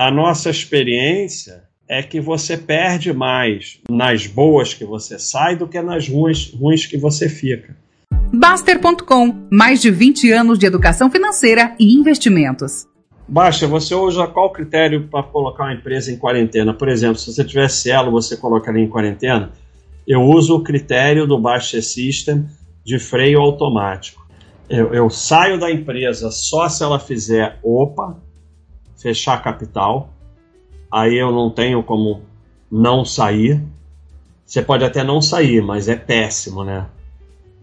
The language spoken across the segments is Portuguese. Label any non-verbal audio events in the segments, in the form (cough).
A nossa experiência é que você perde mais nas boas que você sai do que nas ruins, ruins que você fica. Baster.com mais de 20 anos de educação financeira e investimentos. Baixa, você usa qual critério para colocar uma empresa em quarentena? Por exemplo, se você tiver Cielo, você colocaria em quarentena? Eu uso o critério do Baixa System de freio automático. Eu, eu saio da empresa só se ela fizer OPA, fechar capital, aí eu não tenho como não sair. Você pode até não sair, mas é péssimo, né?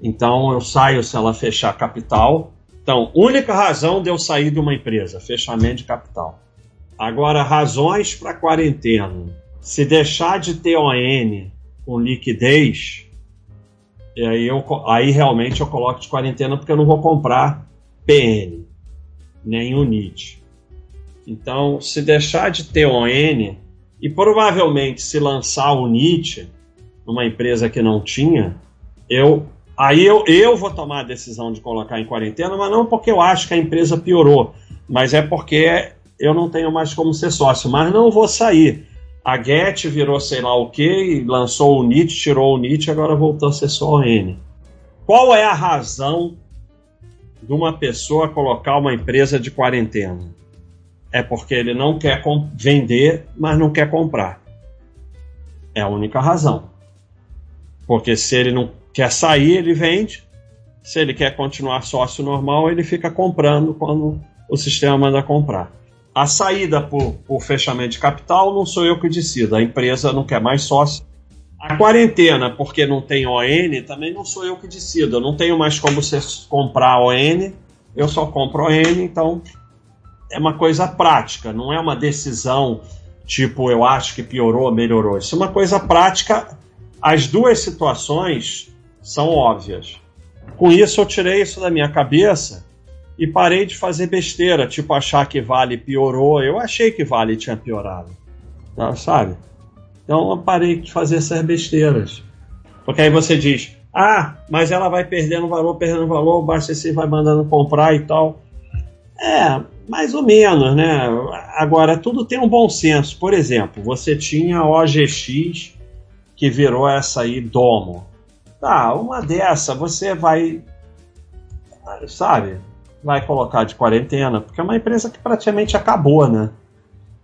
Então eu saio se ela fechar capital. Então, única razão de eu sair de uma empresa, fechamento de capital. Agora, razões para quarentena. Se deixar de ter ON com liquidez, e aí, eu, aí realmente eu coloco de quarentena porque eu não vou comprar PN, nem UNIT. Então, se deixar de ter ON e provavelmente se lançar o NIT numa empresa que não tinha, eu aí eu, eu vou tomar a decisão de colocar em quarentena, mas não porque eu acho que a empresa piorou, mas é porque eu não tenho mais como ser sócio, mas não vou sair. A Get virou sei lá o que, lançou o NIT, tirou o NIT, agora voltou a ser só ON. Qual é a razão de uma pessoa colocar uma empresa de quarentena? É porque ele não quer vender, mas não quer comprar. É a única razão. Porque se ele não quer sair, ele vende. Se ele quer continuar sócio normal, ele fica comprando quando o sistema manda comprar. A saída por, por fechamento de capital não sou eu que decido, a empresa não quer mais sócio. A quarentena, porque não tem ON, também não sou eu que decido. Eu não tenho mais como você comprar ON, eu só compro ON, então é uma coisa prática, não é uma decisão tipo eu acho que piorou ou melhorou. Isso é uma coisa prática. As duas situações são óbvias. Com isso eu tirei isso da minha cabeça e parei de fazer besteira, tipo achar que Vale piorou. Eu achei que Vale tinha piorado, tá, sabe? Então eu parei de fazer essas besteiras. Porque aí você diz, ah, mas ela vai perdendo valor, perdendo valor, o BACC vai mandando comprar e tal. É, mais ou menos, né? Agora, tudo tem um bom senso. Por exemplo, você tinha OGX que virou essa aí Domo. Tá, uma dessa você vai, sabe, vai colocar de quarentena, porque é uma empresa que praticamente acabou, né?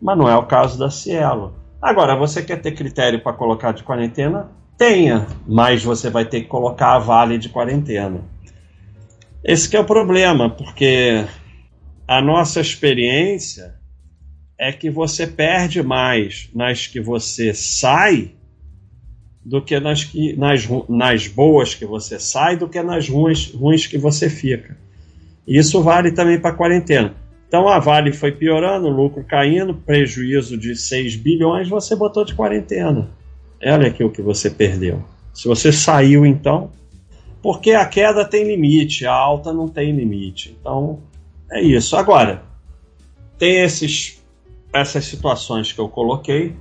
Mas não é o caso da Cielo. Agora, você quer ter critério para colocar de quarentena? Tenha, mas você vai ter que colocar a Vale de quarentena. Esse é o problema, porque a nossa experiência é que você perde mais nas que você sai do que nas, que, nas, nas boas que você sai do que nas ruins, ruins que você fica. Isso vale também para a quarentena. Então a Vale foi piorando, lucro caindo, prejuízo de 6 bilhões, você botou de quarentena. Olha aqui o que você perdeu. Se você saiu então, porque a queda tem limite, a alta não tem limite. Então é isso. Agora, tem esses, essas situações que eu coloquei,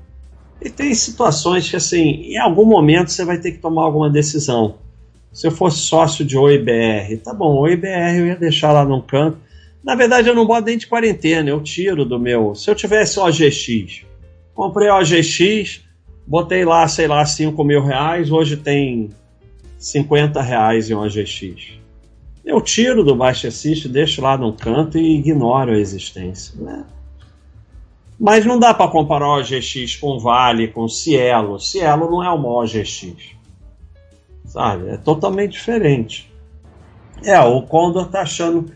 e tem situações que, assim, em algum momento você vai ter que tomar alguma decisão. Se eu fosse sócio de OIBR, tá bom, OIBR eu ia deixar lá num canto. Na verdade, eu não boto nem de quarentena, eu tiro do meu. Se eu tivesse OGX, comprei OGX, botei lá, sei lá, 5 mil reais, hoje tem 50 reais em OGX. Eu tiro do Baixa Assist, deixo lá no canto e ignoro a existência. Né? Mas não dá para comparar o OGX com Vale, com Cielo. Cielo não é uma OGX. Sabe? É totalmente diferente. É, o Condor tá achando,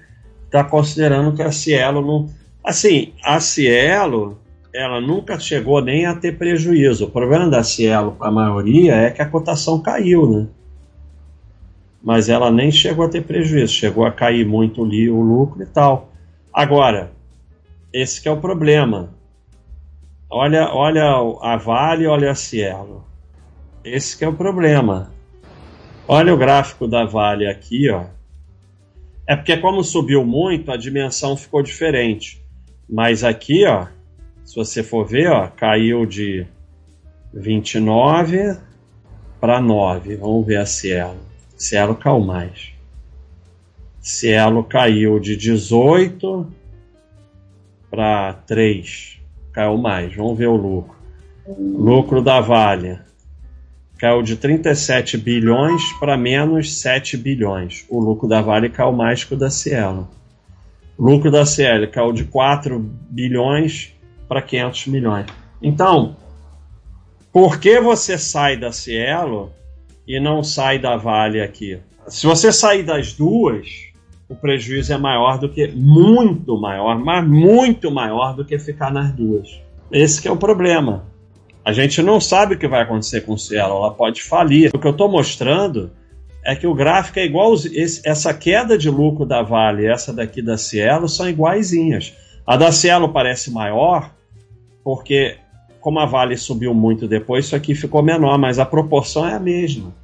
tá considerando que a Cielo não. Assim, a Cielo, ela nunca chegou nem a ter prejuízo. O problema da Cielo, para a maioria, é que a cotação caiu, né? Mas ela nem chegou a ter prejuízo, chegou a cair muito ali o lucro e tal. Agora, esse que é o problema. Olha, olha a Vale, olha a Cielo. Esse que é o problema. Olha o gráfico da Vale aqui, ó. É porque como subiu muito, a dimensão ficou diferente. Mas aqui, ó, se você for ver, ó, caiu de 29 para 9. Vamos ver a Cielo. Cielo caiu mais. Cielo caiu de 18 para 3. caiu mais. Vamos ver o lucro. Lucro da Vale caiu de 37 bilhões para menos 7 bilhões. O lucro da Vale caiu mais que o da Cielo. Lucro da Cielo caiu de 4 bilhões para 500 milhões. Então, por que você sai da Cielo e não sai da Vale aqui? Se você sair das duas, o prejuízo é maior do que muito maior, mas muito maior do que ficar nas duas. Esse é o problema. A gente não sabe o que vai acontecer com o Cielo, ela pode falir. O que eu estou mostrando é que o gráfico é igual. Essa queda de lucro da Vale e essa daqui da Cielo são iguaizinhas. A da Cielo parece maior, porque como a Vale subiu muito depois, isso aqui ficou menor, mas a proporção é a mesma.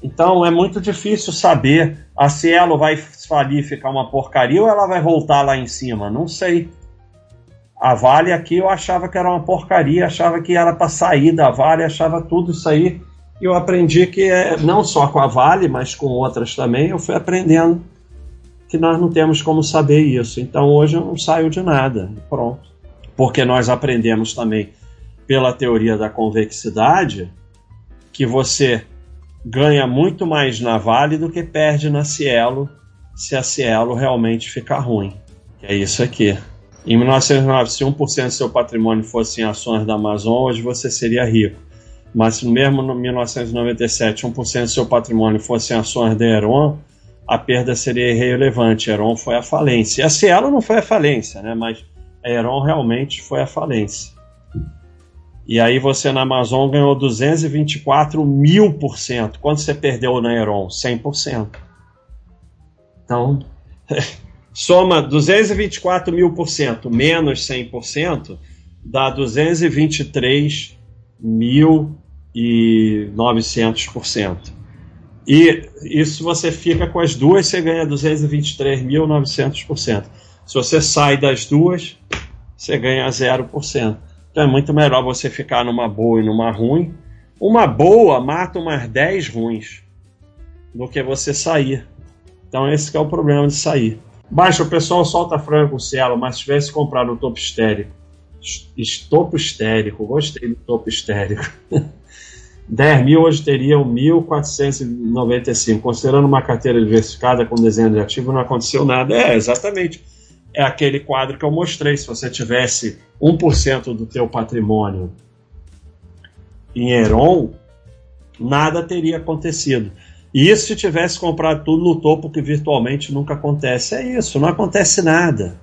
Então é muito difícil saber a Cielo vai falir ficar uma porcaria ou ela vai voltar lá em cima. Não sei. A Vale aqui eu achava que era uma porcaria, achava que era para sair da Vale, achava tudo isso aí. E eu aprendi que é, não só com a Vale, mas com outras também, eu fui aprendendo que nós não temos como saber isso. Então hoje eu não saio de nada. Pronto. Porque nós aprendemos também pela teoria da convexidade que você ganha muito mais na Vale do que perde na Cielo se a Cielo realmente ficar ruim. É isso aqui. Em 1909, se 1% do seu patrimônio fosse em ações da Amazon, hoje você seria rico. Mas se mesmo em 1997 1% do seu patrimônio fosse em ações da Heron, a perda seria irrelevante. Heron foi a falência. E a Cielo não foi a falência, né? mas a Heron realmente foi a falência. E aí você na Amazon ganhou 224 mil por cento. Quanto você perdeu na Heron? 100%. Então, (laughs) Soma 224 mil por cento menos 100% dá 223 mil e 900 por cento. E isso você fica com as duas, você ganha 223.900%. Se você sai das duas, você ganha 0%. Então é muito melhor você ficar numa boa e numa ruim. Uma boa mata umas 10 ruins do que você sair. Então esse é o problema de sair. Baixa, o pessoal solta frango Cielo, mas se tivesse comprado o topo estérico. Estopo estérico, gostei do topo estérico. (laughs) 10 mil hoje teriam 1.495. Considerando uma carteira diversificada com desenho de ativo, não aconteceu nada. É, exatamente. É aquele quadro que eu mostrei. Se você tivesse 1% do teu patrimônio em Heron, nada teria acontecido. E isso se tivesse comprado tudo no topo, que virtualmente nunca acontece. É isso, não acontece nada.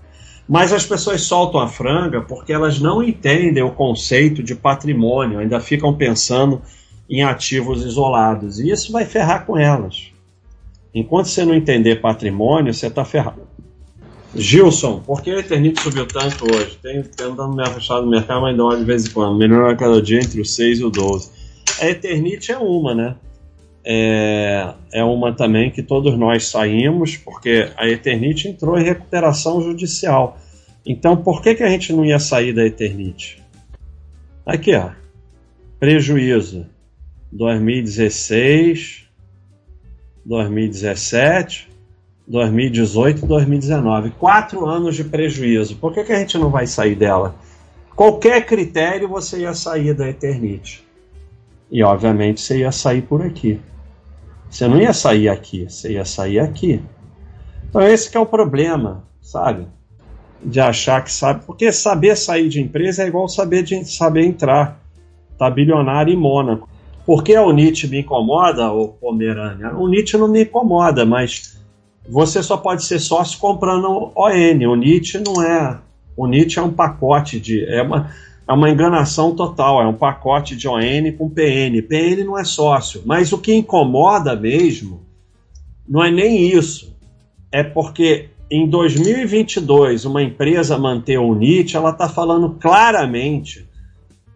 Mas as pessoas soltam a franga porque elas não entendem o conceito de patrimônio, ainda ficam pensando em ativos isolados. E isso vai ferrar com elas. Enquanto você não entender patrimônio, você está ferrado. Gilson, por que a Eternit subiu tanto hoje? Tem tentando me afastar do mercado, mas ainda de vez em quando. Melhor a cada dia entre o 6 e o 12. A Eternit é uma, né? é, é uma também que todos nós saímos, porque a Eternite entrou em recuperação judicial. Então, por que, que a gente não ia sair da Eternite? Aqui, ó. Prejuízo 2016, 2017, 2018 e 2019. Quatro anos de prejuízo. Por que, que a gente não vai sair dela? Qualquer critério você ia sair da Eternite. E obviamente você ia sair por aqui. Você não ia sair aqui, você ia sair aqui. Então esse é o problema, sabe? De achar que sabe. Porque saber sair de empresa é igual saber, de, saber entrar. Tá bilionário em Mônaco. Por que a Unite me incomoda, o Pomerânia? A Unite não me incomoda, mas você só pode ser sócio comprando ON. O NIT não é. O NIT é um pacote de. É uma, é uma enganação total, é um pacote de ON com PN. PN não é sócio, mas o que incomoda mesmo não é nem isso, é porque em 2022 uma empresa manter o NIT, ela está falando claramente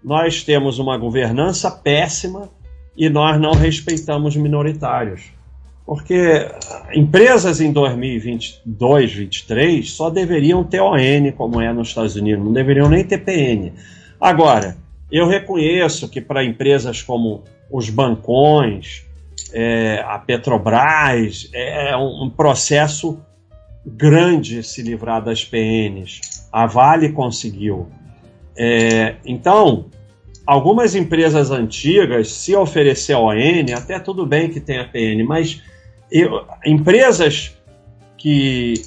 nós temos uma governança péssima e nós não respeitamos minoritários. Porque empresas em 2022, 2023 só deveriam ter ON, como é nos Estados Unidos, não deveriam nem ter PN. Agora, eu reconheço que para empresas como os bancões, é, a Petrobras, é um, processo grande se livrar das PNs. A Vale conseguiu. É, então, algumas empresas antigas, se oferecer ON, até tudo bem que tenha PN, mas eu, empresas que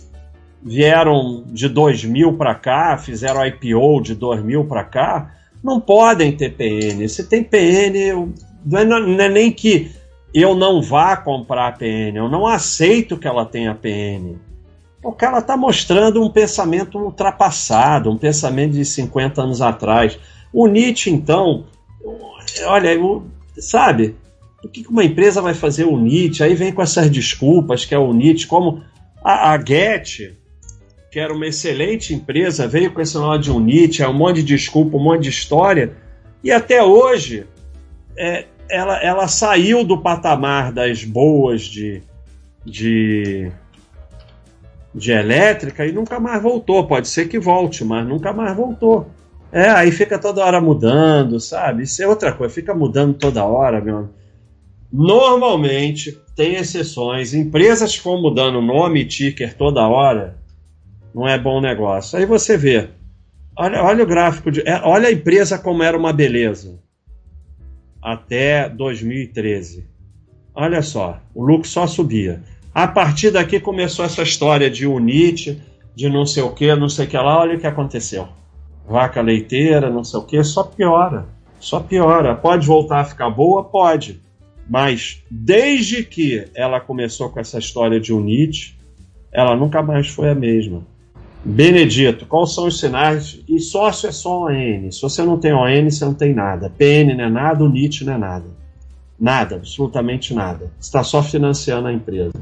vieram de 2000 para cá, fizeram IPO de 2000 para cá, não podem ter PN. Se tem PN, não é, não é nem que eu não vá comprar a PN, eu não aceito que ela tenha PN. Porque ela está mostrando um pensamento ultrapassado, um pensamento de 50 anos atrás. O Nietzsche, então, olha, sabe, o que uma empresa vai fazer o Nietzsche? Aí vem com essas desculpas que é o Nietzsche, como a, a que era uma excelente empresa, veio com esse nome de um Nietzsche, é um monte de desculpa, um monte de história, e até hoje é, ela, ela saiu do patamar das boas de, de, de elétrica e nunca mais voltou. Pode ser que volte, mas nunca mais voltou. É, aí fica toda hora mudando, sabe? Isso é outra coisa, fica mudando toda hora, meu. Normalmente, tem exceções, empresas que vão mudando nome e ticker toda hora, não é bom negócio. Aí você vê, olha, olha o gráfico, de, é, olha a empresa como era uma beleza até 2013. Olha só, o lucro só subia. A partir daqui começou essa história de unite, de não sei o que, não sei o que lá, olha o que aconteceu. Vaca leiteira, não sei o que, só piora. Só piora. Pode voltar a ficar boa? Pode. Mas desde que ela começou com essa história de unite, ela nunca mais foi a mesma. Benedito, quais são os sinais? E sócio é só ON. Se você não tem ON, você não tem nada. PN não é nada, o não é nada. Nada, absolutamente nada. Está só financiando a empresa.